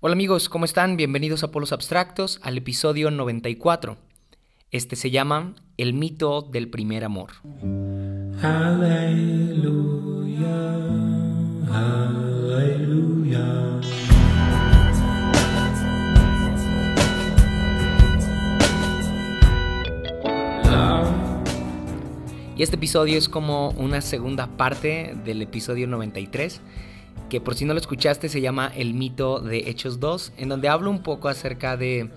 Hola amigos, ¿cómo están? Bienvenidos a Polos Abstractos al episodio 94. Este se llama El mito del primer amor. Aleluya, aleluya. Y este episodio es como una segunda parte del episodio 93 que por si no lo escuchaste se llama El mito de Hechos 2, en donde hablo un poco acerca de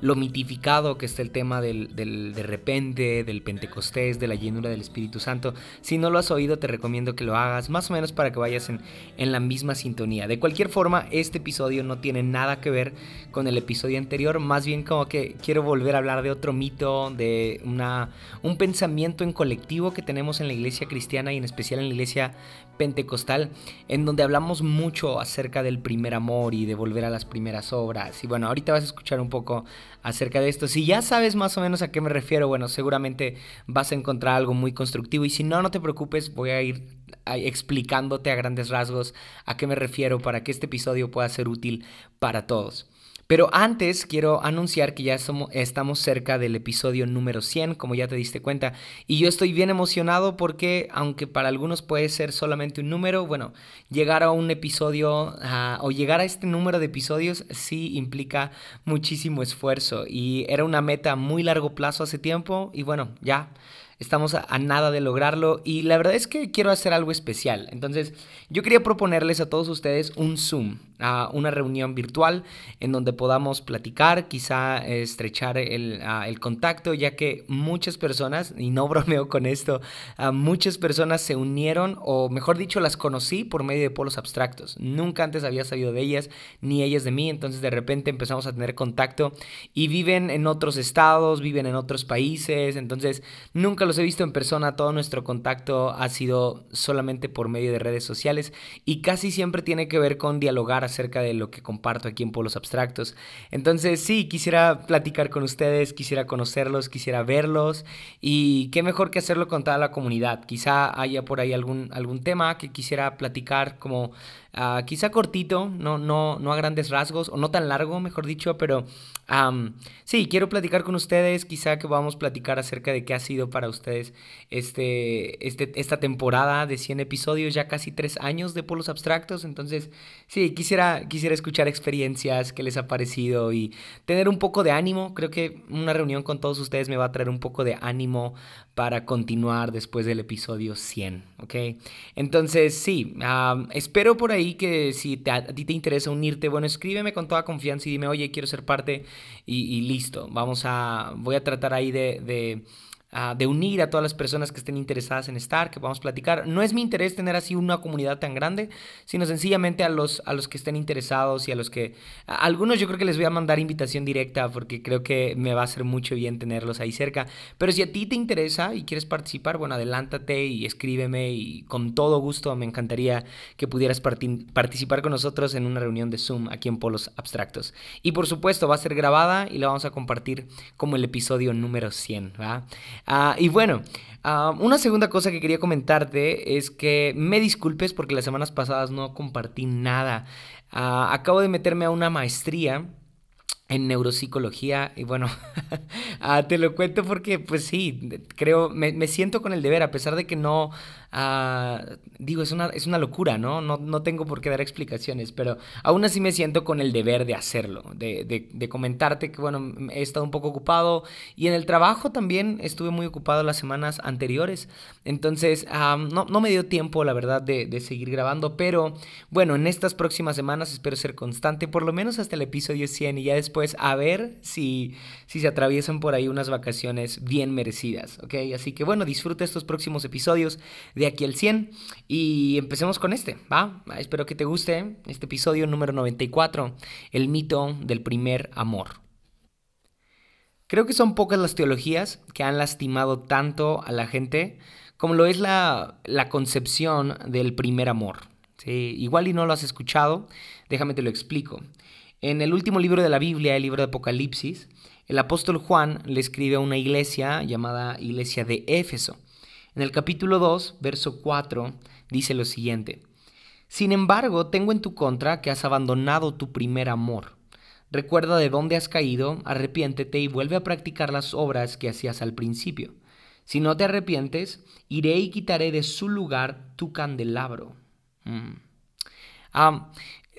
lo mitificado que está el tema del, de repente, del Pentecostés, de la llenura del Espíritu Santo. Si no lo has oído, te recomiendo que lo hagas, más o menos para que vayas en, en la misma sintonía. De cualquier forma, este episodio no tiene nada que ver con el episodio anterior, más bien como que quiero volver a hablar de otro mito, de una, un pensamiento en colectivo que tenemos en la iglesia cristiana y en especial en la iglesia pentecostal, en donde hablamos mucho acerca del primer amor y de volver a las primeras obras. Y bueno, ahorita vas a escuchar un poco acerca de esto. Si ya sabes más o menos a qué me refiero, bueno, seguramente vas a encontrar algo muy constructivo y si no, no te preocupes, voy a ir explicándote a grandes rasgos a qué me refiero para que este episodio pueda ser útil para todos. Pero antes quiero anunciar que ya somos, estamos cerca del episodio número 100, como ya te diste cuenta. Y yo estoy bien emocionado porque, aunque para algunos puede ser solamente un número, bueno, llegar a un episodio o llegar a este número de episodios sí implica muchísimo esfuerzo. Y era una meta a muy largo plazo hace tiempo. Y bueno, ya Estamos a, nada de lograrlo y la verdad es que quiero hacer algo especial. Entonces, yo quería proponerles a todos ustedes un Zoom, a una reunión virtual en donde podamos platicar, quizá estrechar el, el contacto, ya que muchas personas, y no bromeo con esto, muchas personas se unieron, o mejor dicho, las conocí por medio de polos abstractos. Nunca antes había sabido de ellas, ni ellas de mí, entonces de repente empezamos a tener contacto y viven en otros estados, viven en otros países, entonces nunca los he visto en persona, todo nuestro contacto ha sido solamente por medio de redes sociales y casi siempre tiene que ver con dialogar acerca de lo que comparto aquí en Polos Abstractos. Entonces sí, quisiera platicar con ustedes, quisiera conocerlos, quisiera verlos y qué mejor que hacerlo con toda la comunidad. Quizá haya por ahí algún, algún tema que quisiera platicar como Ah, quizá cortito, no, no, no a grandes rasgos, o no tan largo, mejor dicho, pero sí, quiero platicar con ustedes, quizá que vamos a platicar acerca de qué ha sido para ustedes este, este, esta temporada de 100 episodios, ya casi tres años de Polos Abstractos, entonces sí, quisiera, quisiera escuchar experiencias, qué les ha parecido y tener un poco de ánimo, creo que una reunión con todos ustedes me va a traer un poco de ánimo para continuar después del episodio 100, ¿ok? Entonces sí, espero por ahí que si a ti te interesa unirte, bueno, escríbeme con toda confianza y dime, oye, quiero ser parte y, listo. Vamos a, voy a tratar ahí de unir a todas las personas que estén interesadas en estar, que a platicar. No es mi interés tener así una comunidad tan grande, sino sencillamente a los, a los que estén interesados y a los que... Algunos yo creo que les voy a mandar invitación directa porque creo que me va a hacer mucho bien tenerlos ahí cerca. Pero si a ti te interesa y quieres participar, bueno, adelántate y escríbeme y con todo gusto me encantaría que pudieras participar con nosotros en una reunión de Zoom aquí en Polos Abstractos. Y por supuesto va a ser grabada y la vamos a compartir como el episodio número 100, ¿va? Ah, y bueno, ah, una segunda cosa que quería comentarte es que me disculpes porque las semanas pasadas no compartí nada. Ah, acabo de meterme a una maestría en neuropsicología y bueno, te lo cuento porque pues sí, creo, me, me, siento con el deber, a pesar de que no, Ah, digo, es una, es una locura, ¿no? ¿no? ¿no? tengo por qué dar explicaciones, pero aún así me siento con el deber de hacerlo, de, de, comentarte que, bueno, he estado un poco ocupado y en el trabajo también estuve muy ocupado las semanas anteriores, entonces no, no, me dio tiempo, la verdad, de, de, seguir grabando, pero bueno, en estas próximas semanas espero ser constante, por lo menos hasta el episodio 100 y ya después a ver si, si se atraviesan por ahí unas vacaciones bien merecidas, ¿ok? Así que bueno, disfruta estos próximos episodios de aquí al 100. Y empecemos con este, ¿va? Espero que te guste este episodio número 94, el mito del primer amor. Creo que son pocas las teologías que han lastimado tanto a la gente como lo es la, la concepción del primer amor. Igual y no lo has escuchado, déjame te lo explico. En el último libro de la Biblia, el libro de Apocalipsis, el apóstol Juan le escribe a una iglesia llamada Iglesia de Éfeso. En el capítulo 2, verso 4, dice lo siguiente. Sin embargo, tengo en tu contra que has abandonado tu primer amor. Recuerda de dónde has caído, arrepiéntete y vuelve a practicar las obras que hacías al principio. Si no te arrepientes, iré y quitaré de su lugar tu candelabro. Mm. Ah,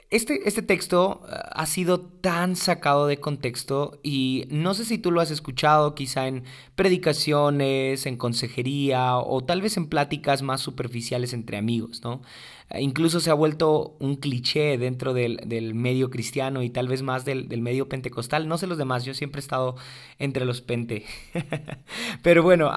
este, este, texto ah, ha sido tan sacado de contexto y no sé si tú lo has escuchado quizá en predicaciones, en consejería o tal vez en pláticas más superficiales entre amigos, ¿no? Eh, incluso se ha vuelto un cliché dentro del, medio cristiano y tal vez más del, medio pentecostal. No sé los demás, yo siempre he estado entre los pente. Pero bueno,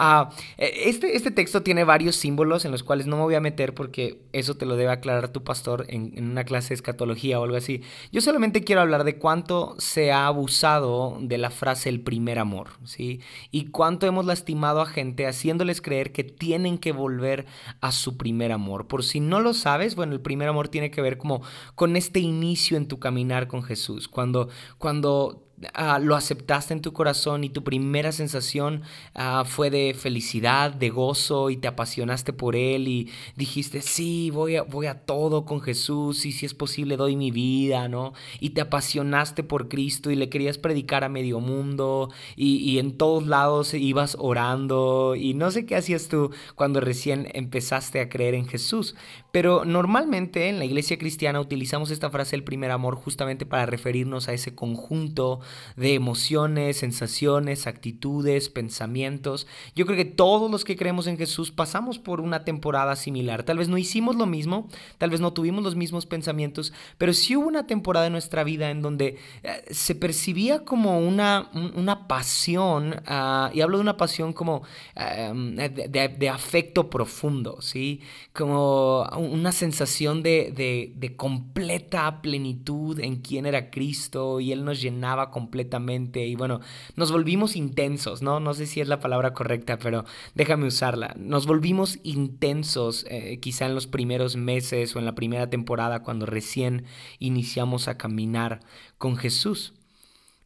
e, este, este texto tiene varios símbolos en los cuales no me voy a meter porque eso te lo debe aclarar tu pastor en, en una clase de escatología o algo así. Yo solamente quiero hablar de cuánto se ha abusado de la frase el primer amor, ¿sí? Y cuánto hemos lastimado a gente haciéndoles creer que tienen que volver a su primer amor. Por si no lo sabes, bueno, el primer amor tiene que ver como con este inicio en tu caminar con Jesús, cuando, cuando Ah, lo aceptaste en tu corazón y tu primera sensación ah, fue de felicidad, de gozo y te apasionaste por Él y dijiste, sí, voy a, voy a todo con Jesús y si es posible doy mi vida, ¿no? Y te apasionaste por Cristo y le querías predicar a medio mundo y, y en todos lados ibas orando y no sé qué hacías tú cuando recién empezaste a creer en Jesús, pero normalmente en la iglesia cristiana utilizamos esta frase el primer amor justamente para referirnos a ese conjunto de emociones, sensaciones, actitudes, pensamientos. Yo creo que todos los que creemos en Jesús pasamos por una temporada similar. Tal vez no hicimos lo mismo, tal vez no tuvimos los mismos pensamientos, pero sí hubo una temporada en nuestra vida en donde eh, se percibía como una, una pasión, ah, y hablo de una pasión como em, de, afecto profundo, ¿sí? Como una sensación de, de completa plenitud en quién era Cristo y Él nos llenaba completamente y bueno, nos volvimos intensos, ¿no? No sé si es la palabra correcta, pero déjame usarla. Nos volvimos intensos eh, quizá en los primeros meses o en la primera temporada cuando recién iniciamos a caminar con Jesús.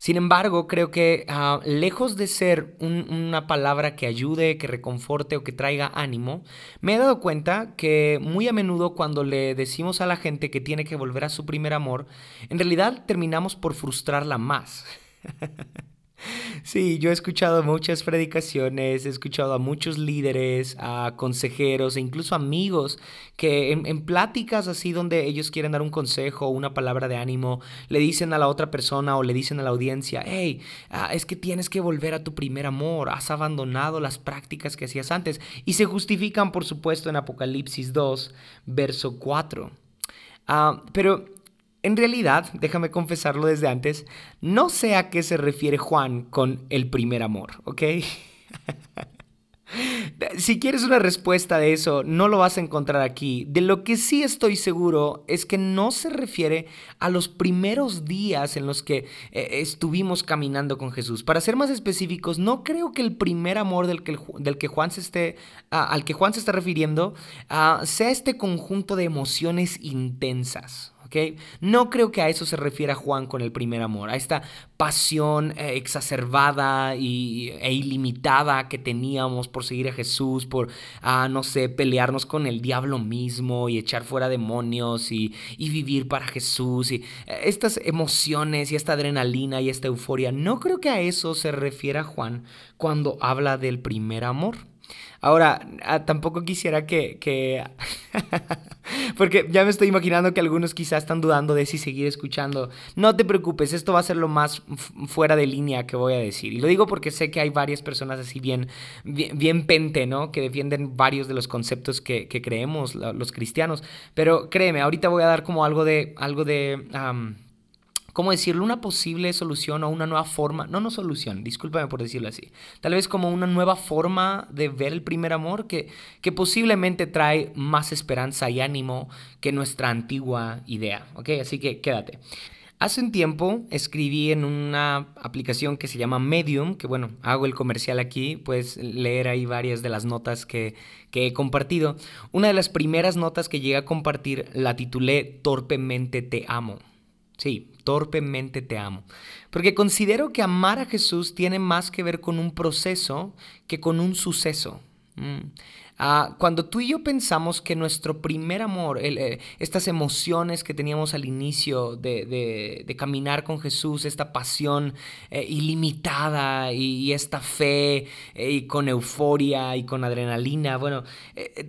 Sin embargo, creo que ah, lejos de ser una palabra que ayude, que reconforte o que traiga ánimo, me he dado cuenta que muy a menudo cuando le decimos a la gente que tiene que volver a su primer amor, en realidad terminamos por frustrarla más. Sí, yo he escuchado muchas predicaciones, he escuchado a muchos líderes, a consejeros e incluso amigos que en, pláticas así donde ellos quieren dar un consejo o una palabra de ánimo, le dicen a la otra persona o le dicen a la audiencia, hey, ah, es que tienes que volver a tu primer amor, has abandonado las prácticas que hacías antes. Y se justifican, por supuesto, en Apocalipsis 2, verso 4. Ah, pero en realidad, déjame confesarlo desde antes, no sé a qué se refiere Juan con el primer amor, ¿ok? Si quieres una respuesta de eso, no lo vas a encontrar aquí. De lo que sí estoy seguro es que no se refiere a los primeros días en los que eh, estuvimos caminando con Jesús. Para ser más específicos, no creo que el primer amor del que, del que Juan se esté, al que Juan se está refiriendo ah, sea este conjunto de emociones intensas. No creo que a eso se refiera Juan con el primer amor, a esta pasión eh, exacerbada y, e ilimitada que teníamos por seguir a Jesús, por, ah, no sé, pelearnos con el diablo mismo y echar fuera demonios y, vivir para Jesús y eh, estas emociones y esta adrenalina y esta euforia. No creo que a eso se refiera Juan cuando habla del primer amor. Ahora, ah, tampoco quisiera que... porque ya me estoy imaginando que algunos quizás están dudando de si seguir escuchando. No te preocupes, esto va a ser lo más fuera de línea que voy a decir. Y lo digo porque sé que hay varias personas así bien, bien, pente, ¿no? Que defienden varios de los conceptos que, creemos los cristianos. Pero créeme, ahorita voy a dar como algo de... Algo de ¿cómo decirlo? Una posible solución o una nueva forma, no, no solución, discúlpame por decirlo así, tal vez como una nueva forma de ver el primer amor que, que posiblemente trae más esperanza y ánimo que nuestra antigua idea, ¿ok? Así que quédate. Hace un tiempo escribí en una aplicación que se llama Medium, que bueno, hago el comercial aquí, puedes leer ahí varias de las notas que, que he compartido. Una de las primeras notas que llegué a compartir la titulé Torpemente te amo. Sí, torpemente te amo. Porque considero que amar a Jesús tiene más que ver con un proceso que con un suceso. Mm. Ah, cuando tú y yo pensamos que nuestro primer amor, eh, estas emociones que teníamos al inicio de, caminar con Jesús, esta pasión eh, ilimitada y, esta fe eh, y con euforia y con adrenalina, bueno,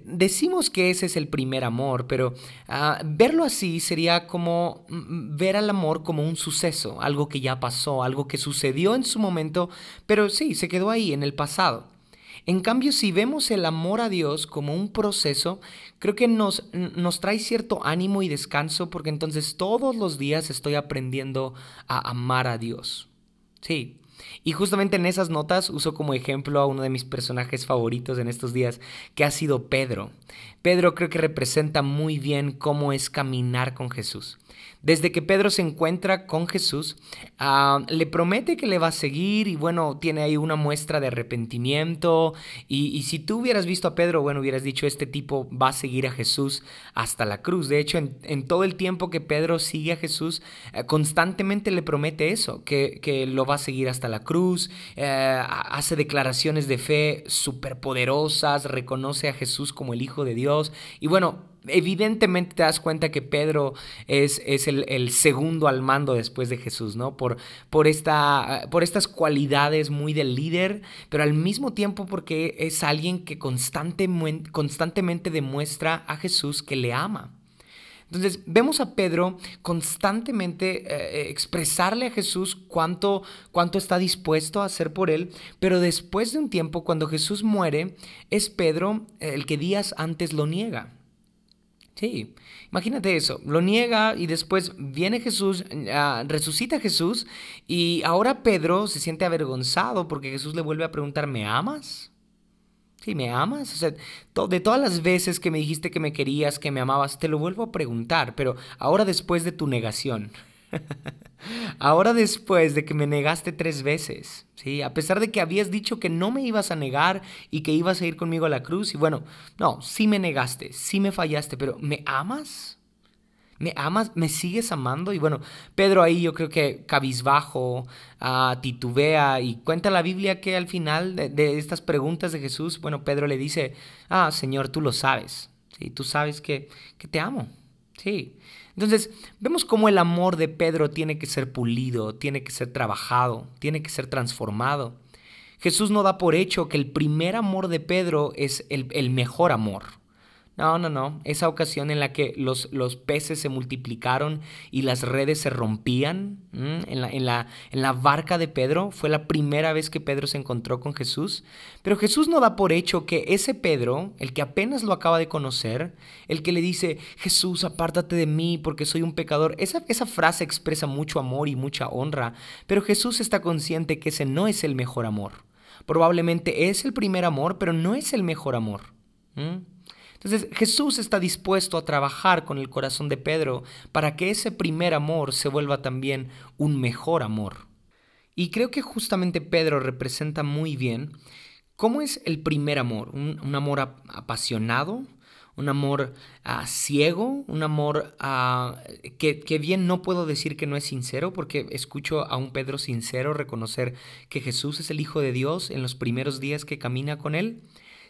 decimos que ese es el primer amor, pero ah, verlo así sería como mm, mm, ver al amor como un suceso, algo que ya pasó, algo que sucedió en su momento, pero sí, se quedó ahí en el pasado. En cambio, si vemos el amor a Dios como un proceso, creo que nos, nos trae cierto ánimo y descanso porque entonces todos los días estoy aprendiendo a amar a Dios. Sí. Y justamente en esas notas uso como ejemplo a uno de mis personajes favoritos en estos días, que ha sido Pedro. Pedro creo que representa muy bien cómo es caminar con Jesús. Desde que Pedro se encuentra con Jesús, ah, le promete que le va a seguir y bueno, tiene ahí una muestra de arrepentimiento. Y, si tú hubieras visto a Pedro, bueno, hubieras dicho, este tipo va a seguir a Jesús hasta la cruz. De hecho, en, todo el tiempo que Pedro sigue a Jesús, eh, constantemente le promete eso, que, lo va a seguir hasta la cruz, eh, hace declaraciones de fe superpoderosas, reconoce a Jesús como el Hijo de Dios. Y bueno, evidentemente te das cuenta que Pedro es, es el, segundo al mando después de Jesús, ¿no? Por, por, esta, por estas cualidades muy del líder, pero al mismo tiempo porque es alguien que constantemente, constantemente demuestra a Jesús que le ama. Entonces vemos a Pedro constantemente eh, expresarle a Jesús cuánto, cuánto está dispuesto a hacer por él, pero después de un tiempo, cuando Jesús muere, es Pedro el que días antes lo niega. Sí, imagínate eso, lo niega y después viene Jesús, ah, resucita Jesús y ahora Pedro se siente avergonzado porque Jesús le vuelve a preguntar, ¿me amas? Sí, ¿me amas? O sea, de todas las veces que me dijiste que me querías, que me amabas, te lo vuelvo a preguntar, pero ahora después de tu negación. Ahora después de que me negaste tres veces, ¿sí? A pesar de que habías dicho que no me ibas a negar y que ibas a ir conmigo a la cruz, y bueno, no, sí me negaste, sí me fallaste, pero ¿me amas? ¿Me amas? ¿Me sigues amando? Y bueno, Pedro ahí yo creo que cabizbajo, uh, titubea y cuenta la Biblia que al final de, estas preguntas de Jesús, bueno, Pedro le dice, ah, Señor, tú lo sabes, ¿sí? Tú sabes que, que te amo, sí. Entonces, vemos cómo el amor de Pedro tiene que ser pulido, tiene que ser trabajado, tiene que ser transformado. Jesús no da por hecho que el primer amor de Pedro es el, el mejor amor. No, no, no. Esa ocasión en la que los, los peces se multiplicaron y las redes se rompían en, la, en, la, en la barca de Pedro fue la primera vez que Pedro se encontró con Jesús. Pero Jesús no da por hecho que ese Pedro, el que apenas lo acaba de conocer, el que le dice, Jesús, apártate de mí porque soy un pecador, esa, esa frase expresa mucho amor y mucha honra. Pero Jesús está consciente que ese no es el mejor amor. Probablemente es el primer amor, pero no es el mejor amor. Entonces Jesús está dispuesto a trabajar con el corazón de Pedro para que ese primer amor se vuelva también un mejor amor. Y creo que justamente Pedro representa muy bien cómo es el primer amor, un, amor apasionado, un amor ah, ciego, un amor ah, que, que, bien no puedo decir que no es sincero, porque escucho a un Pedro sincero reconocer que Jesús es el Hijo de Dios en los primeros días que camina con él,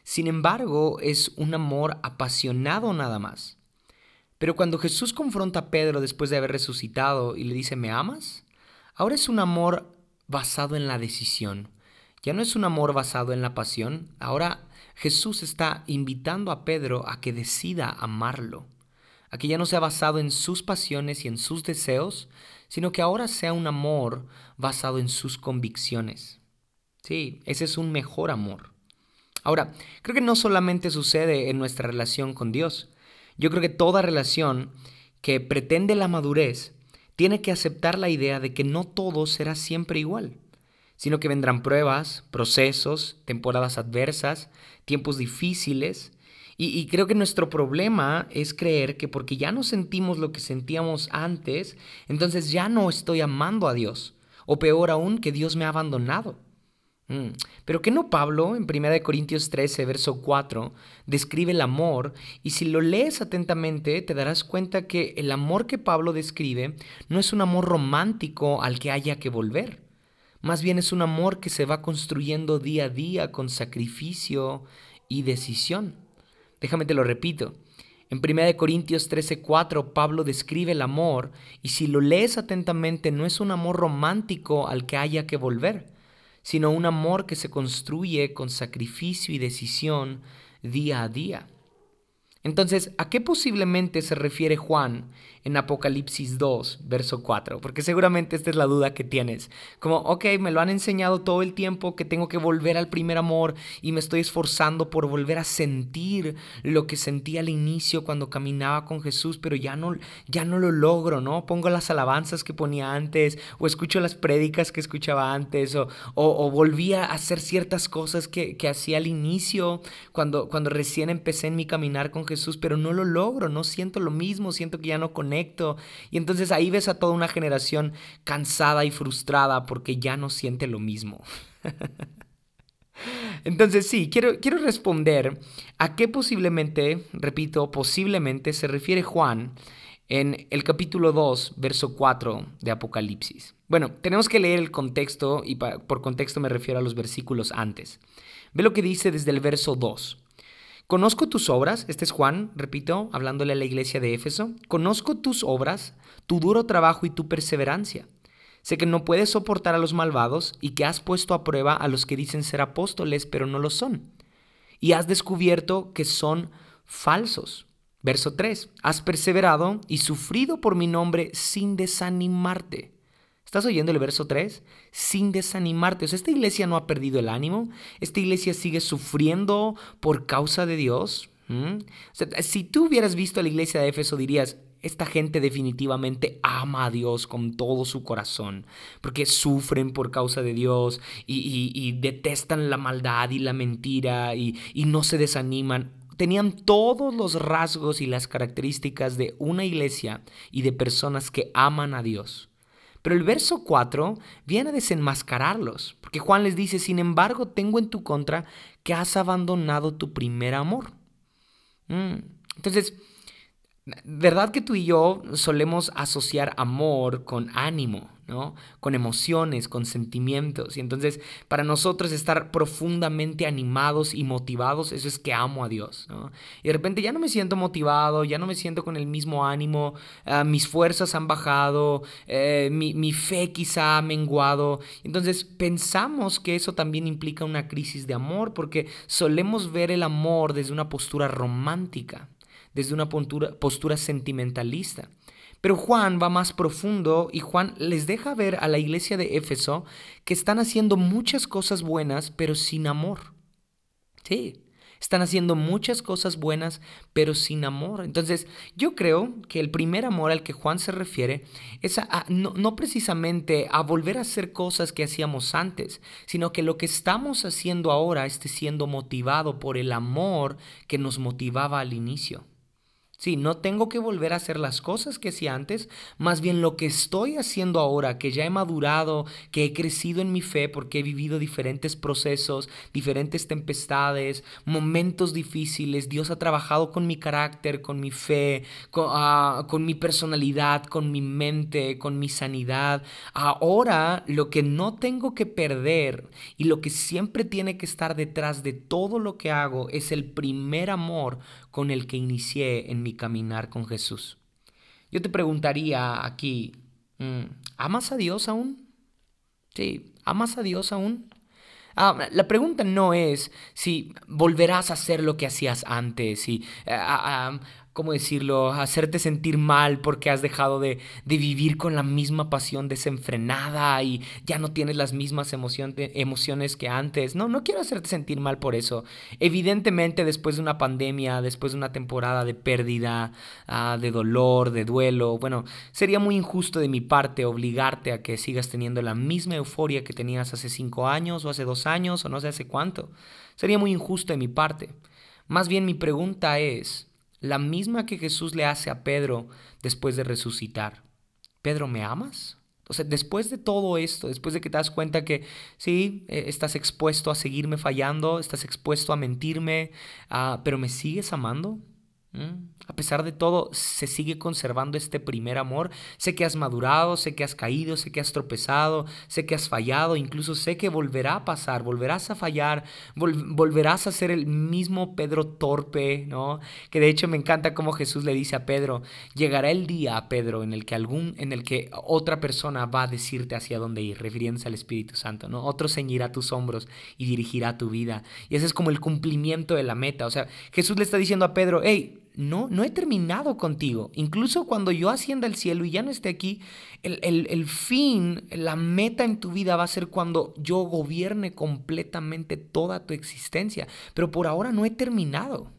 sin embargo, es un amor apasionado nada más. Pero cuando Jesús confronta a Pedro después de haber resucitado y le dice, ¿me amas? Ahora es un amor basado en la decisión. Ya no es un amor basado en la pasión. Ahora Jesús está invitando a Pedro a que decida amarlo. A que ya no sea basado en sus pasiones y en sus deseos, sino que ahora sea un amor basado en sus convicciones. Sí, ese es un mejor amor. Ahora, creo que no solamente sucede en nuestra relación con Dios. Yo creo que toda relación que pretende la madurez tiene que aceptar la idea de que no todo será siempre igual, sino que vendrán pruebas, procesos, temporadas adversas, tiempos difíciles. Y, creo que nuestro problema es creer que porque ya no sentimos lo que sentíamos antes, entonces ya no estoy amando a Dios. O peor aún, que Dios me ha abandonado. Mm. Pero que no Pablo, en 1 Corintios 13, verso 4, describe el amor, y si lo lees atentamente te darás cuenta que el amor que Pablo describe no es un amor romántico al que haya que volver, más bien es un amor que se va construyendo día a día con sacrificio y decisión. Déjame te lo repito. En 1 Corintios 13:4 Pablo describe el amor y si lo lees atentamente no es un amor romántico al que haya que volver, sino un amor que se construye con sacrificio y decisión día a día. Entonces, ¿a qué posiblemente se refiere Juan en Apocalipsis 2, verso 4, porque seguramente esta es la duda que tienes. Como, ok, me lo han enseñado todo el tiempo que tengo que volver al primer amor y me estoy esforzando por volver a sentir lo que sentí al inicio cuando caminaba con Jesús, pero ya no, ya no lo logro, ¿no? Pongo las alabanzas que ponía antes o escucho las prédicas que escuchaba antes o, o, volví a hacer ciertas cosas que, que hacía al inicio cuando, cuando recién empecé en mi caminar con Jesús, pero no lo logro, no siento lo mismo, siento que ya no conecto y entonces ahí ves a toda una generación cansada y frustrada porque ya no siente lo mismo. Entonces sí, quiero, quiero responder a qué posiblemente, repito, posiblemente se refiere Juan en el capítulo 2, verso 4 de Apocalipsis. Bueno, tenemos que leer el contexto y por contexto me refiero a los versículos antes. Ve lo que dice desde el verso 2. Conozco tus obras, este es Juan, repito, hablándole a la iglesia de Éfeso, conozco tus obras, tu duro trabajo y tu perseverancia. Sé que no puedes soportar a los malvados y que has puesto a prueba a los que dicen ser apóstoles, pero no lo son. Y has descubierto que son falsos. Verso 3. Has perseverado y sufrido por mi nombre sin desanimarte. ¿Estás oyendo el verso 3? Sin desanimarte. O sea, esta iglesia no ha perdido el ánimo. Esta iglesia sigue sufriendo por causa de Dios. si tú hubieras visto a la iglesia de Éfeso, dirías, esta gente definitivamente ama a Dios con todo su corazón, porque sufren por causa de Dios y, detestan la maldad y la mentira y no se desaniman tenían todos los rasgos y las características de una iglesia y de personas que aman a Dios. Pero el verso 4 viene a desenmascararlos, porque Juan les dice, sin embargo, tengo en tu contra que has abandonado tu primer amor. Mm, entonces, ¿verdad que tú y yo solemos asociar amor con ánimo? Con emociones, con sentimientos. Y entonces, para nosotros estar profundamente animados y motivados, eso es que amo a Dios, Y de repente ya no me siento motivado, ya no me siento con el mismo ánimo, ah, mis fuerzas han bajado, eh, mi, mi fe quizá ha menguado. Entonces, pensamos que eso también implica una crisis de amor, porque solemos ver el amor desde una postura romántica, desde una postura, postura sentimentalista. Pero Juan va más profundo y Juan les deja ver a la iglesia de Éfeso que están haciendo muchas cosas buenas, pero sin amor. Sí, están haciendo muchas cosas buenas, pero sin amor. Entonces, yo creo que el primer amor al que Juan se refiere es no, precisamente a volver a hacer cosas que hacíamos antes, sino que lo que estamos haciendo ahora esté siendo motivado por el amor que nos motivaba al inicio. Sí, no tengo que volver a hacer las cosas que hacía antes, más bien lo que estoy haciendo ahora, que ya he madurado, que he crecido en mi fe porque he vivido diferentes procesos, diferentes tempestades, momentos difíciles. Dios ha trabajado con mi carácter, con mi fe, con, ah, con mi personalidad, con mi mente, con mi sanidad. Ahora lo que no tengo que perder y lo que siempre tiene que estar detrás de todo lo que hago es el primer amor con el que inicié en mi caminar con Jesús. Yo te preguntaría aquí, mm, ¿amas a Dios aún? Sí, ¿amas a Dios aún? Ah, la pregunta no es si volverás a hacer lo que hacías antes, y ah, ah, ¿cómo decirlo?, hacerte sentir mal porque has dejado de, vivir con la misma pasión desenfrenada y ya no tienes las mismas emociones que antes. No, no quiero hacerte sentir mal por eso. Evidentemente, después de una pandemia, después de una temporada de pérdida, ah, de dolor, de duelo, bueno, sería muy injusto de mi parte obligarte a que sigas teniendo la misma euforia que tenías hace cinco años o hace dos años o no sé hace cuánto. Sería muy injusto de mi parte. Más bien mi pregunta es, la misma que Jesús le hace a Pedro después de resucitar. Pedro, ¿me amas? O sea, después de todo esto, después de que te das cuenta que sí, eh, estás expuesto a seguirme fallando, estás expuesto a mentirme, ah, pero ¿me sigues amando? A pesar de todo, se sigue conservando este primer amor. Sé que has madurado, sé que has caído, sé que has tropezado, sé que has fallado, incluso sé que volverá a pasar, volverás a fallar, volverás a ser el mismo Pedro torpe, ¿no? Que de hecho me encanta como Jesús le dice a Pedro, llegará el día, Pedro, en el que algún en el que otra persona va a decirte hacia dónde ir, refiriéndose al Espíritu Santo, ¿no? Otro ceñirá tus hombros y dirigirá tu vida. Y ese es como el cumplimiento de la meta, o sea, Jesús le está diciendo a Pedro, hey, no, no he terminado contigo. Incluso cuando yo ascienda al cielo y ya no esté aquí, el, el, fin, la meta en tu vida va a ser cuando yo gobierne completamente toda tu existencia. Pero por ahora no he terminado.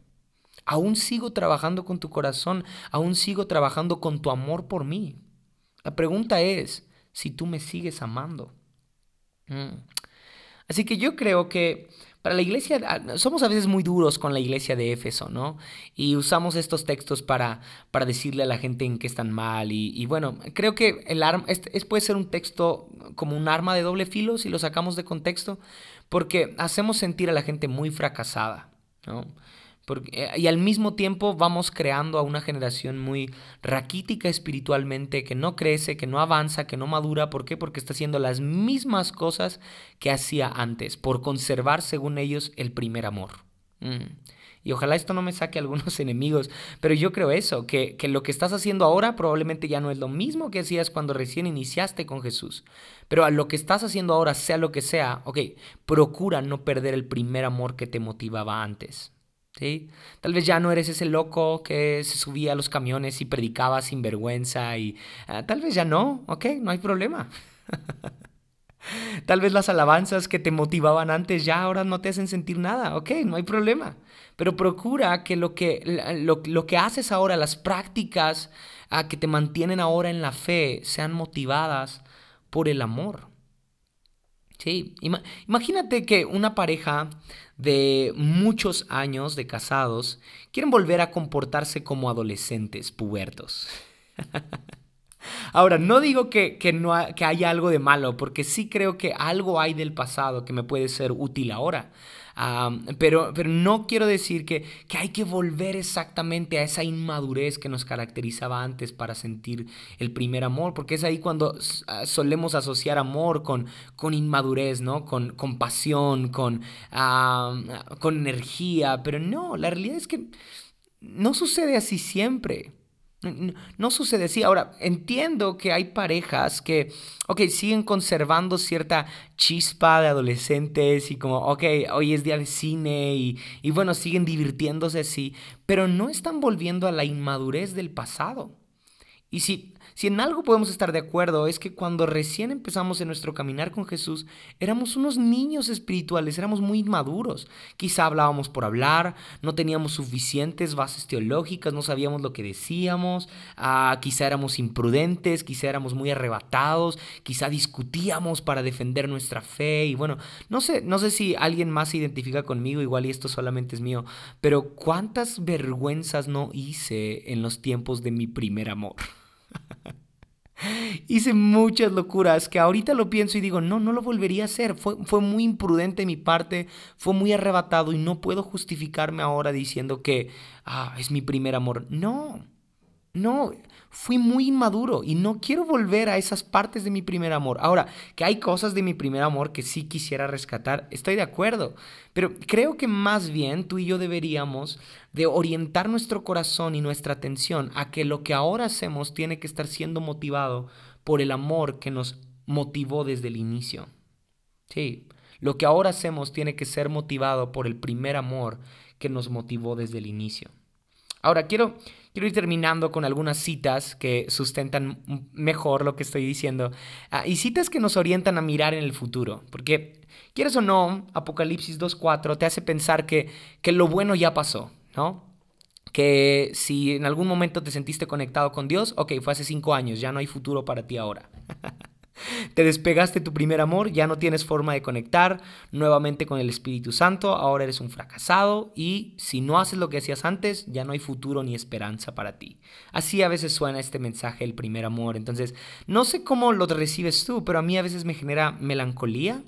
Aún sigo trabajando con tu corazón, aún sigo trabajando con tu amor por mí. La pregunta es si tú me sigues amando. Mm. Así que yo creo que para la iglesia, ah, somos a veces muy duros con la iglesia de Éfeso, ¿no? Y usamos estos textos para, para decirle a la gente en qué están mal. Y, bueno, creo que el arma, puede ser un texto como un arma de doble filo si lo sacamos de contexto, porque hacemos sentir a la gente muy fracasada, ¿no? Eh, y al mismo tiempo vamos creando a una generación muy raquítica espiritualmente, que no crece, que no avanza, que no madura. ¿Por qué? Porque está haciendo las mismas cosas que hacía antes, por conservar, según ellos, el primer amor. Mm. Y ojalá esto no me saque algunos enemigos, pero yo creo eso, que, que, lo que estás haciendo ahora probablemente ya no es lo mismo que hacías cuando recién iniciaste con Jesús. Pero a lo que estás haciendo ahora, sea lo que sea, ok, procura no perder el primer amor que te motivaba antes. Tal vez ya no eres ese loco que se subía a los camiones y predicaba sin vergüenza y ah, tal vez ya no, ok, no hay problema. tal vez las alabanzas que te motivaban antes ya ahora no te hacen sentir nada, ok, no hay problema. Pero procura que lo que, lo, que haces ahora, las prácticas ah, que te mantienen ahora en la fe, sean motivadas por el amor. Sí, imagínate que una pareja de muchos años de casados quieren volver a comportarse como adolescentes pubertos. Ahora, no digo que, no que haya algo de malo, porque sí creo que algo hay del pasado que me puede ser útil ahora pero, pero no quiero decir que, que hay que volver exactamente a esa inmadurez que nos caracterizaba antes para sentir el primer amor, porque es ahí cuando ah, solemos asociar amor con, con inmadurez, ¿no? Con, con pasión, con, con energía, pero no, la realidad es que no sucede así siempre. No, sucede así. Ahora, entiendo que hay parejas que, ok, siguen conservando cierta chispa de adolescentes y como, ok, hoy es día de cine y, y bueno, siguen divirtiéndose así, pero no están volviendo a la inmadurez del pasado. Y si si en algo podemos estar de acuerdo es que cuando recién empezamos en nuestro caminar con Jesús, éramos unos niños espirituales, éramos muy inmaduros. Quizá hablábamos por hablar, no teníamos suficientes bases teológicas, no sabíamos lo que decíamos, ah, quizá éramos imprudentes, quizá éramos muy arrebatados, quizá discutíamos para defender nuestra fe y bueno, no sé, no sé si alguien más se identifica conmigo, igual y esto solamente es mío, pero cuántas vergüenzas no hice en los tiempos de mi primer amor. Hice muchas locuras que ahorita lo pienso y digo, no, no lo volvería a hacer. Fue, fue muy imprudente de mi parte, fue muy arrebatado y no puedo justificarme ahora diciendo que ah, es mi primer amor. No, no, fui muy inmaduro y no quiero volver a esas partes de mi primer amor. Ahora, que hay cosas de mi primer amor que sí quisiera rescatar, estoy de acuerdo, pero creo que más bien tú y yo deberíamos de orientar nuestro corazón y nuestra atención a que lo que ahora hacemos tiene que estar siendo motivado por el amor que nos motivó desde el inicio. Sí, lo que ahora hacemos tiene que ser motivado por el primer amor que nos motivó desde el inicio. Ahora, quiero, quiero ir terminando con algunas citas que sustentan mejor lo que estoy diciendo. Ah, y citas que nos orientan a mirar en el futuro. Porque, quieres o no, Apocalipsis 2.4 te hace pensar que, que lo bueno ya pasó, ¿no? Que si en algún momento te sentiste conectado con Dios, ok, fue hace cinco años, ya no hay futuro para ti ahora. Te despegaste tu primer amor, ya no tienes forma de conectar nuevamente con el Espíritu Santo, ahora eres un fracasado y si no haces lo que hacías antes, ya no hay futuro ni esperanza para ti. Así a veces suena este mensaje del primer amor. Entonces, no sé cómo lo recibes tú, pero a mí a veces me genera melancolía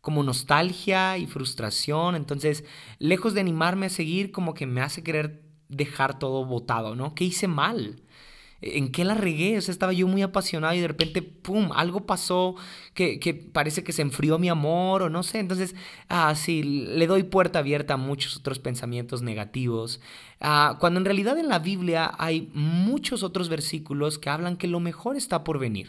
como nostalgia y frustración. Entonces, lejos de animarme a seguir, como que me hace querer dejar todo botado, ¿no? ¿Qué hice mal? ¿En qué la regué? O sea, estaba yo muy apasionado y de repente, ¡pum!, algo pasó que, parece que se enfrió mi amor o no sé. Entonces, ah, sí, le doy puerta abierta a muchos otros pensamientos negativos. Ah, cuando en realidad en la Biblia hay muchos otros versículos que hablan que lo mejor está por venir.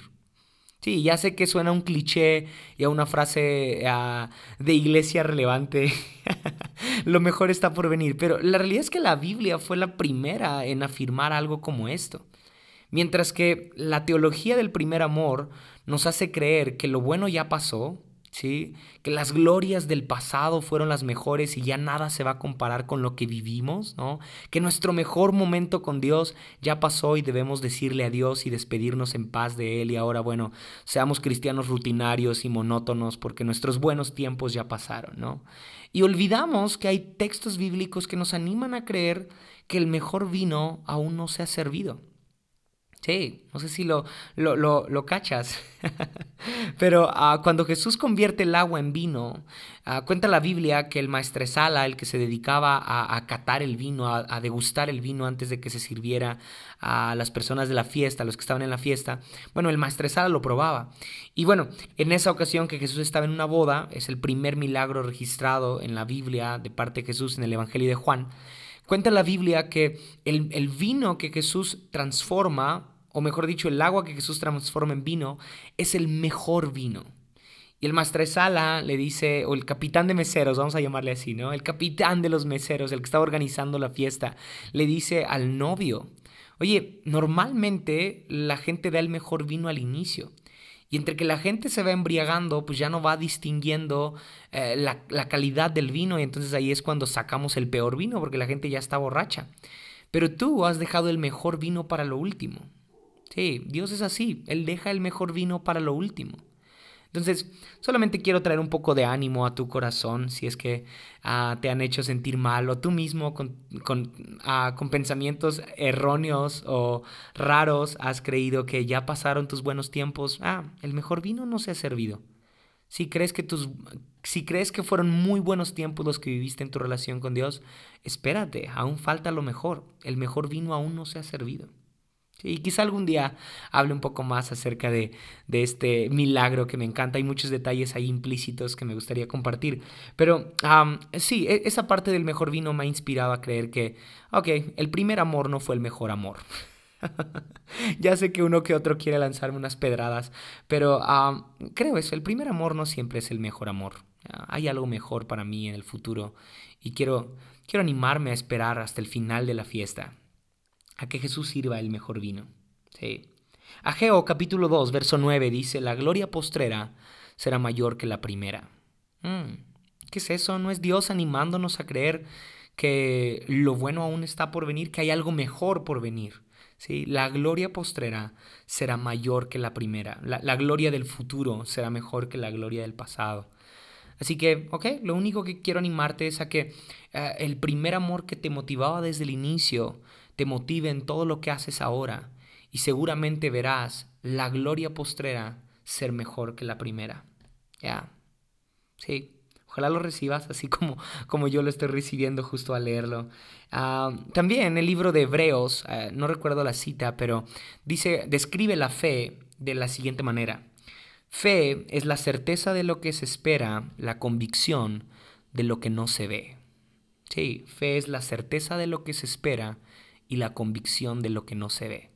Sí, ya sé que suena un cliché y a una frase ah, de iglesia relevante. Lo mejor está por venir, pero la realidad es que la Biblia fue la primera en afirmar algo como esto. Mientras que la teología del primer amor nos hace creer que lo bueno ya pasó, ¿sí? Que las glorias del pasado fueron las mejores y ya nada se va a comparar con lo que vivimos, ¿no? Que nuestro mejor momento con Dios ya pasó y debemos decirle adiós y despedirnos en paz de Él y ahora, bueno, seamos cristianos rutinarios y monótonos porque nuestros buenos tiempos ya pasaron, ¿no? Y olvidamos que hay textos bíblicos que nos animan a creer que el mejor vino aún no se ha servido. Sí, no sé si lo, lo, lo, cachas. Pero ah, cuando Jesús convierte el agua en vino, ah, cuenta la Biblia que el maestresala, el que se dedicaba a, catar el vino, a, degustar el vino antes de que se sirviera a las personas de la fiesta, a los que estaban en la fiesta, bueno, el maestresala lo probaba. Y bueno, en esa ocasión que Jesús estaba en una boda, es el primer milagro registrado en la Biblia de parte de Jesús en el Evangelio de Juan. Cuenta la Biblia que el, el vino que Jesús transforma o mejor dicho, el agua que Jesús transforma en vino, es el mejor vino. Y el maestresala le dice, o el capitán de meseros, vamos a llamarle así, ¿no? El capitán de los meseros, el que está organizando la fiesta, le dice al novio, oye, normalmente la gente da el mejor vino al inicio. Y entre que la gente se va embriagando, pues ya no va distinguiendo eh, la, la calidad del vino y entonces ahí es cuando sacamos el peor vino porque la gente ya está borracha. Pero tú has dejado el mejor vino para lo último. Sí, Dios es así, Él deja el mejor vino para lo último. Entonces, solamente quiero traer un poco de ánimo a tu corazón si es que ah, te han hecho sentir mal o tú mismo con, ah, con, pensamientos erróneos o raros has creído que ya pasaron tus buenos tiempos. Ah, el mejor vino no se ha servido. Si crees que tus si crees que fueron muy buenos tiempos los que viviste en tu relación con Dios, espérate, aún falta lo mejor. El mejor vino aún no se ha servido. Y quizá algún día hable un poco más acerca de, este milagro que me encanta. Hay muchos detalles ahí implícitos que me gustaría compartir. Pero sí, e, esa parte del mejor vino me ha inspirado a creer que, ok, el primer amor no fue el mejor amor. ya sé que uno que otro quiere lanzarme unas pedradas, pero creo eso, el primer amor no siempre es el mejor amor. hay algo mejor para mí en el futuro y quiero, quiero animarme a esperar hasta el final de la fiesta a que Jesús sirva el mejor vino. Sí. Ageo capítulo 2, verso 9 dice, la gloria postrera será mayor que la primera. Mm, ¿Qué es eso? ¿No es Dios animándonos a creer que lo bueno aún está por venir, que hay algo mejor por venir? ¿Sí? La gloria postrera será mayor que la primera. La, gloria del futuro será mejor que la gloria del pasado. Así que, ok, lo único que quiero animarte es a que eh, el primer amor que te motivaba desde el inicio te motive en todo lo que haces ahora y seguramente verás la gloria postrera ser mejor que la primera. Ya. Sí. Ojalá lo recibas así como, como yo lo estoy recibiendo justo al leerlo. Ah, también el libro de Hebreos, ah, no recuerdo la cita, pero dice, describe la fe de la siguiente manera. Fe es la certeza de lo que se espera, la convicción de lo que no se ve. Sí, fe es la certeza de lo que se espera, y la convicción de lo que no se ve.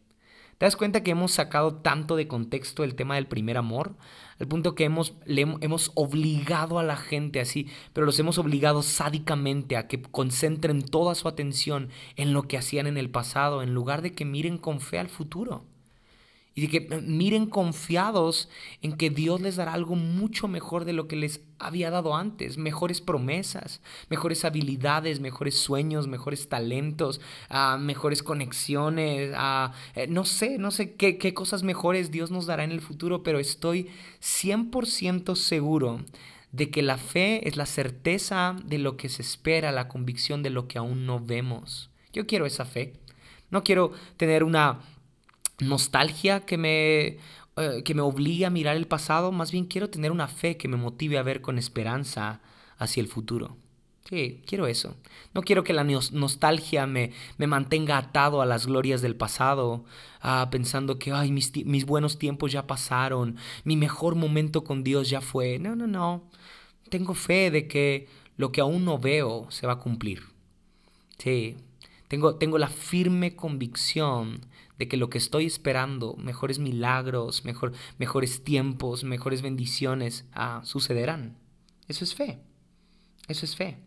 ¿Te das cuenta que hemos sacado tanto de contexto el tema del primer amor? Al punto que hemos, hemos obligado a la gente así, pero los hemos obligado sádicamente a que concentren toda su atención en lo que hacían en el pasado, en lugar de que miren con fe al futuro y que eh, miren confiados en que Dios les dará algo mucho mejor de lo que les había dado antes, mejores promesas, mejores habilidades, mejores sueños, mejores talentos, ah, mejores conexiones, ah, eh, no sé, no sé qué, qué cosas mejores Dios nos dará en el futuro, pero estoy 100% seguro de que la fe es la certeza de lo que se espera, la convicción de lo que aún no vemos. Yo quiero esa fe. No quiero tener una nostalgia que me, eh, que me obligue a mirar el pasado, más bien quiero tener una fe que me motive a ver con esperanza hacia el futuro. Sí, quiero eso. No quiero que la nostalgia me, me mantenga atado a las glorias del pasado, ah, pensando que Ay, mis, mis buenos tiempos ya pasaron, mi mejor momento con Dios ya fue. No, no, no. Tengo fe de que lo que aún no veo se va a cumplir. Sí, tengo, tengo la firme convicción de que lo que estoy esperando, mejores milagros, mejor, mejores tiempos, mejores bendiciones, ah, sucederán. Eso es fe. Eso es fe.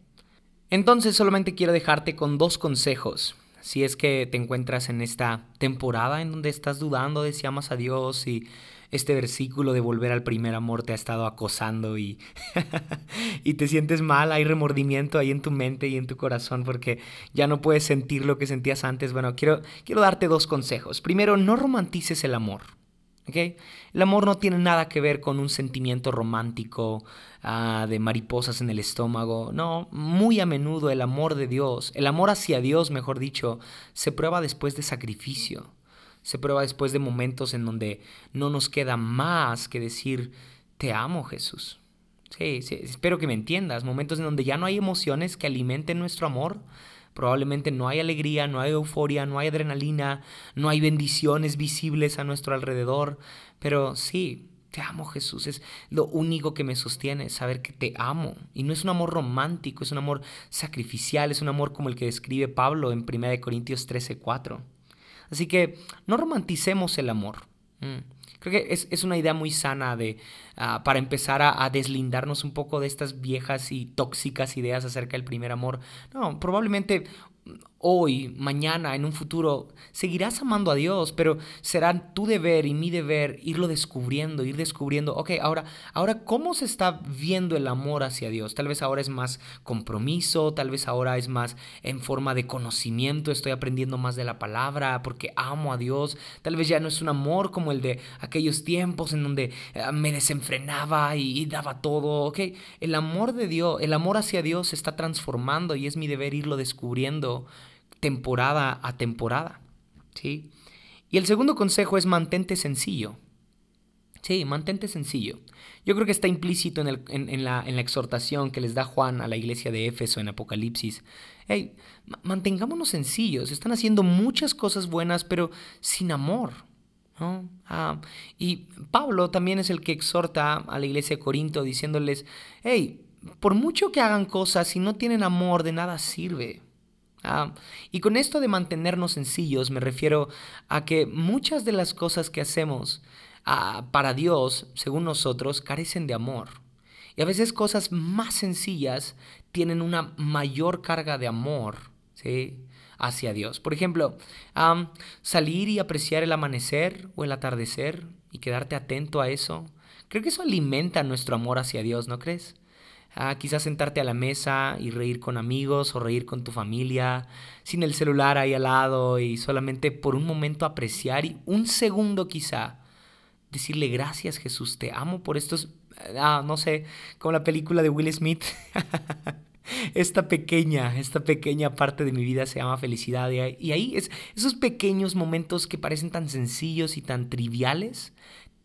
Entonces solamente quiero dejarte con dos consejos. Si es que te encuentras en esta temporada en donde estás dudando de si amas a Dios y este versículo de volver al primer amor te ha estado acosando y, y te sientes mal, hay remordimiento ahí en tu mente y en tu corazón porque ya no puedes sentir lo que sentías antes. Bueno, quiero, quiero darte dos consejos. Primero, no romantices el amor. El amor no tiene nada que ver con un sentimiento romántico ah, de mariposas en el estómago. No, muy a menudo el amor de Dios, el amor hacia Dios, mejor dicho, se prueba después de sacrificio. Se prueba después de momentos en donde no nos queda más que decir, te amo Jesús. Sí, sí, espero que me entiendas. Momentos en donde ya no hay emociones que alimenten nuestro amor, Probablemente no hay alegría, no hay euforia, no hay adrenalina, no hay bendiciones visibles a nuestro alrededor, pero sí, te amo Jesús, es lo único que me sostiene, saber que te amo. Y no es un amor romántico, es un amor sacrificial, es un amor como el que describe Pablo en 1 Corintios 13:4. Así que no romanticemos el amor. Mm. Creo que es, una idea muy sana de, ah, para empezar a, deslindarnos un poco de estas viejas y tóxicas ideas acerca del primer amor. No, probablemente hoy, mañana, en un futuro, seguirás amando a Dios, pero será tu deber y mi deber irlo descubriendo, ir descubriendo, ok, ahora, ahora, ¿cómo se está viendo el amor hacia Dios? Tal vez ahora es más compromiso, tal vez ahora es más en forma de conocimiento, estoy aprendiendo más de la palabra porque amo a Dios, tal vez ya no es un amor como el de aquellos tiempos en donde eh, me desenfrenaba y, y daba todo, ok, el amor de Dios, el amor hacia Dios se está transformando y es mi deber irlo descubriendo temporada a temporada. ¿sí? Y el segundo consejo es mantente sencillo. Sí, mantente sencillo. Yo creo que está implícito en, la, exhortación que les da Juan a la iglesia de Éfeso en Apocalipsis. Hey, mantengámonos sencillos. Están haciendo muchas cosas buenas, pero sin amor. Ah, y Pablo también es el que exhorta a la iglesia de Corinto diciéndoles, hey, por mucho que hagan cosas, si no tienen amor, de nada sirve. Ah, y con esto de mantenernos sencillos me refiero a que muchas de las cosas que hacemos ah, para Dios, según nosotros, carecen de amor. Y a veces cosas más sencillas tienen una mayor carga de amor ¿sí? Hacia Dios. Por ejemplo, salir y apreciar el amanecer o el atardecer y quedarte atento a eso. Creo que eso alimenta nuestro amor hacia Dios, ¿no crees? Ah, quizás sentarte a la mesa y reír con amigos o reír con tu familia, sin el celular ahí al lado y solamente por un momento apreciar y un segundo quizá decirle gracias Jesús, te amo por estos, ah, no sé, como la película de Will Smith. esta pequeña, esta pequeña parte de mi vida se llama felicidad y ahí es esos pequeños momentos que parecen tan sencillos y tan triviales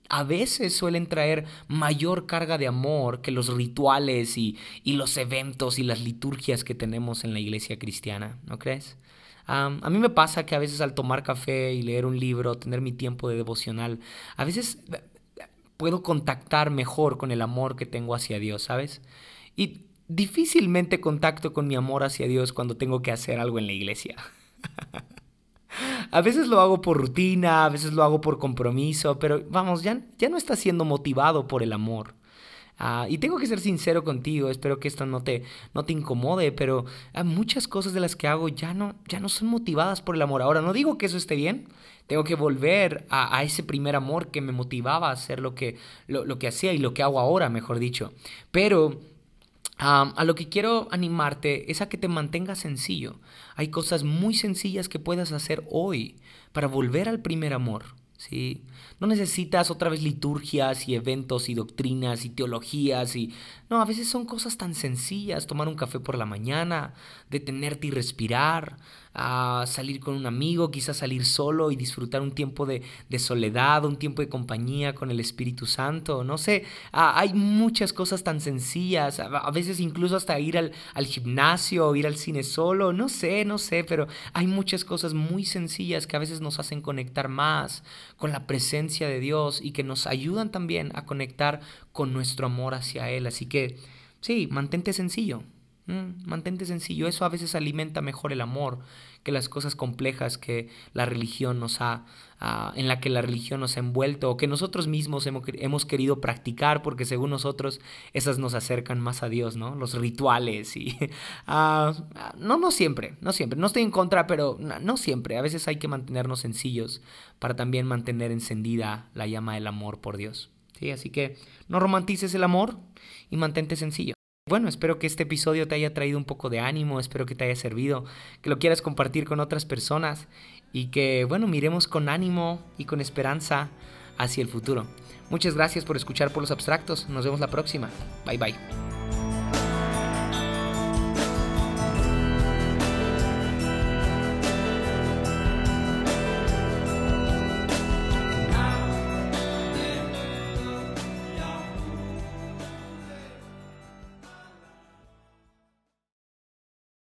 a veces suelen traer mayor carga de amor que los rituales y, los eventos y las liturgias que tenemos en la iglesia cristiana, ¿no crees? a mí me pasa que a veces al tomar café y leer un libro, tener mi tiempo de devocional, a veces eh, puedo contactar mejor con el amor que tengo hacia Dios, ¿sabes? Y difícilmente contacto con mi amor hacia Dios cuando tengo que hacer algo en la iglesia. A veces lo hago por rutina, a veces lo hago por compromiso, pero vamos, ya, ya no estás siendo motivado por el amor. Ah, y tengo que ser sincero contigo, espero que esto no te, no te incomode, pero hay muchas cosas de las que hago ya no, ya no son motivadas por el amor. Ahora, no digo que eso esté bien, tengo que volver a, ese primer amor que me motivaba a hacer lo que, lo que hacía y lo que hago ahora, mejor dicho. Pero a lo que quiero animarte es a que te mantengas sencillo. Hay cosas muy sencillas que puedas hacer hoy para volver al primer amor. ¿sí? No necesitas otra vez liturgias y eventos y doctrinas y teologías y... No, a veces son cosas tan sencillas. Tomar un café por la mañana, detenerte y respirar, a salir con un amigo, quizás salir solo y disfrutar un tiempo de, soledad, un tiempo de compañía con el Espíritu Santo, no sé, hay muchas cosas tan sencillas, a, veces incluso hasta ir al, al gimnasio ir al cine solo, no sé, no sé, pero hay muchas cosas muy sencillas que a veces nos hacen conectar más con la presencia de Dios y que nos ayudan también a conectar con nuestro amor hacia Él. Así que sí, mantente sencillo, Mm, mantente sencillo, eso a veces alimenta mejor el amor que las cosas complejas que la religión nos ha, ah, en la que la religión nos ha envuelto o que nosotros mismos hemos, hemos, querido practicar porque según nosotros esas nos acercan más a Dios, ¿no? Los rituales y... Ah, no, no siempre, no siempre, no estoy en contra, pero no, siempre, a veces hay que mantenernos sencillos para también mantener encendida la llama del amor por Dios. ¿sí? Así que no romantices el amor y mantente sencillo. Bueno, espero que este episodio te haya traído un poco de ánimo, espero que te haya servido, que lo quieras compartir con otras personas y que, bueno, miremos con ánimo y con esperanza hacia el futuro. Muchas gracias por escuchar por los abstractos, nos vemos la próxima. Bye bye.